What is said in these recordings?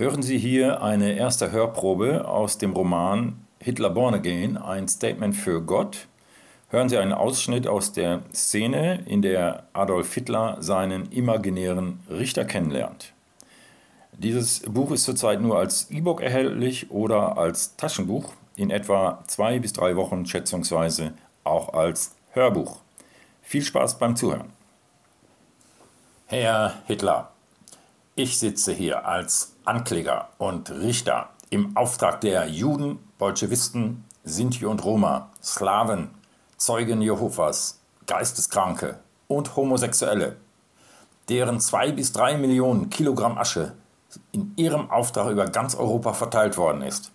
Hören Sie hier eine erste Hörprobe aus dem Roman Hitler Born Again, ein Statement für Gott. Hören Sie einen Ausschnitt aus der Szene, in der Adolf Hitler seinen imaginären Richter kennenlernt. Dieses Buch ist zurzeit nur als E-Book erhältlich oder als Taschenbuch, in etwa zwei bis drei Wochen schätzungsweise auch als Hörbuch. Viel Spaß beim Zuhören. Herr Hitler, ich sitze hier als Ankläger und Richter im Auftrag der Juden, Bolschewisten, Sinti und Roma, Slawen, Zeugen Jehovas, Geisteskranke und Homosexuelle, deren zwei bis drei Millionen Kilogramm Asche in ihrem Auftrag über ganz Europa verteilt worden ist.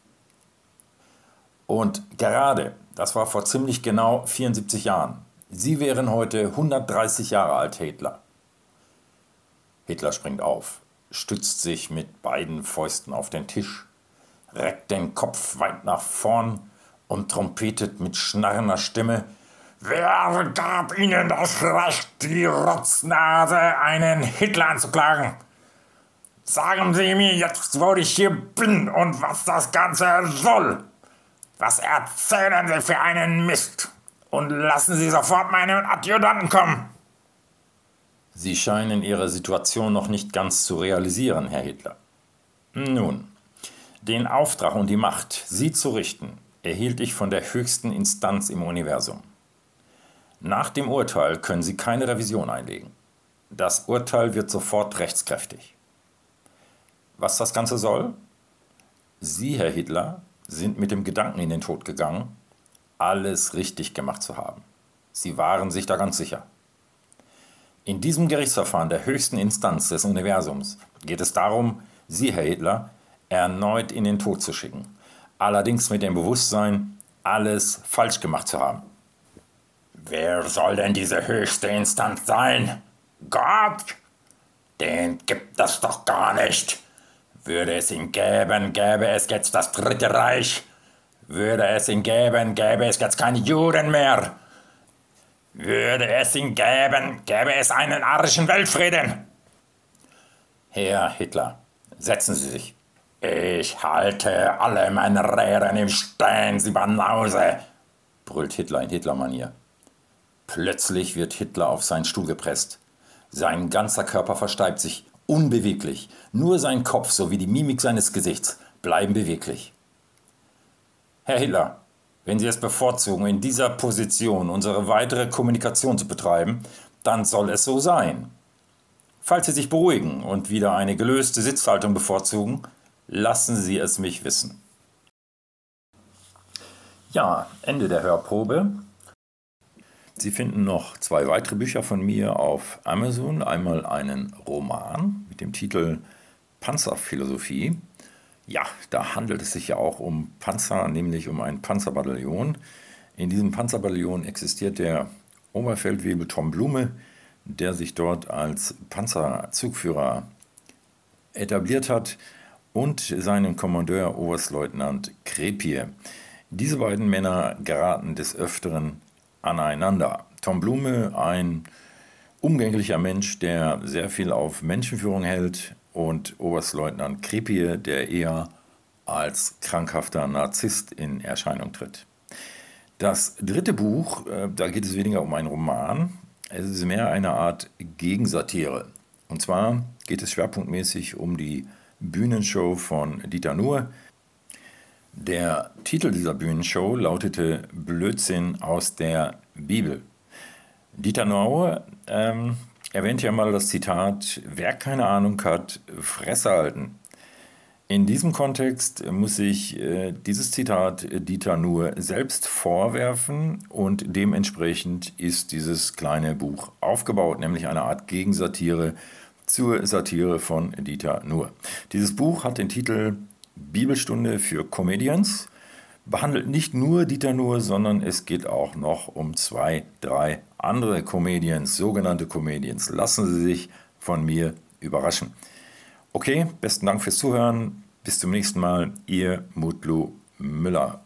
Und gerade, das war vor ziemlich genau 74 Jahren, Sie wären heute 130 Jahre alt, Hitler. Hitler springt auf stützt sich mit beiden Fäusten auf den Tisch, reckt den Kopf weit nach vorn und trompetet mit schnarrender Stimme Wer gab Ihnen das Recht, die Rotznase einen Hitler anzuklagen? Sagen Sie mir jetzt, wo ich hier bin und was das Ganze soll. Was erzählen Sie für einen Mist? Und lassen Sie sofort meinen Adjutanten kommen. Sie scheinen Ihre Situation noch nicht ganz zu realisieren, Herr Hitler. Nun, den Auftrag und die Macht, Sie zu richten, erhielt ich von der höchsten Instanz im Universum. Nach dem Urteil können Sie keine Revision einlegen. Das Urteil wird sofort rechtskräftig. Was das Ganze soll? Sie, Herr Hitler, sind mit dem Gedanken in den Tod gegangen, alles richtig gemacht zu haben. Sie waren sich da ganz sicher. In diesem Gerichtsverfahren der höchsten Instanz des Universums geht es darum, Sie, Herr Hitler, erneut in den Tod zu schicken. Allerdings mit dem Bewusstsein, alles falsch gemacht zu haben. Wer soll denn diese höchste Instanz sein? Gott? Den gibt es doch gar nicht. Würde es ihn gäben, gäbe es jetzt das Dritte Reich. Würde es ihn gäben, gäbe es jetzt keine Juden mehr. Würde es ihn gäben, gäbe es einen arischen Weltfrieden. Herr Hitler, setzen Sie sich. Ich halte alle meine Rähren im Stein, Sie Banause, brüllt Hitler in Hitlermanier. Plötzlich wird Hitler auf seinen Stuhl gepresst. Sein ganzer Körper versteibt sich, unbeweglich. Nur sein Kopf sowie die Mimik seines Gesichts bleiben beweglich. Herr Hitler, wenn Sie es bevorzugen, in dieser Position unsere weitere Kommunikation zu betreiben, dann soll es so sein. Falls Sie sich beruhigen und wieder eine gelöste Sitzhaltung bevorzugen, lassen Sie es mich wissen. Ja, Ende der Hörprobe. Sie finden noch zwei weitere Bücher von mir auf Amazon. Einmal einen Roman mit dem Titel Panzerphilosophie ja, da handelt es sich ja auch um Panzer, nämlich um ein Panzerbataillon. In diesem Panzerbataillon existiert der Oberfeldwebel Tom Blume, der sich dort als Panzerzugführer etabliert hat, und seinen Kommandeur Oberstleutnant Krepie. Diese beiden Männer geraten des Öfteren aneinander. Tom Blume, ein umgänglicher Mensch, der sehr viel auf Menschenführung hält, und Oberstleutnant Kripie, der eher als krankhafter Narzisst in Erscheinung tritt. Das dritte Buch, äh, da geht es weniger um einen Roman, es ist mehr eine Art Gegensatire. Und zwar geht es schwerpunktmäßig um die Bühnenshow von Dieter Nuhr. Der Titel dieser Bühnenshow lautete Blödsinn aus der Bibel. Dieter Nuhr ähm, erwähnt ja mal das Zitat, wer keine Ahnung hat, Fresse halten. In diesem Kontext muss ich äh, dieses Zitat Dieter nur selbst vorwerfen und dementsprechend ist dieses kleine Buch aufgebaut, nämlich eine Art Gegensatire zur Satire von Dieter Nuhr. Dieses Buch hat den Titel Bibelstunde für Comedians behandelt nicht nur Dieter Nuhr, sondern es geht auch noch um zwei, drei andere Comedians, sogenannte Comedians. Lassen Sie sich von mir überraschen. Okay, besten Dank fürs Zuhören. Bis zum nächsten Mal. Ihr Mutlu Müller.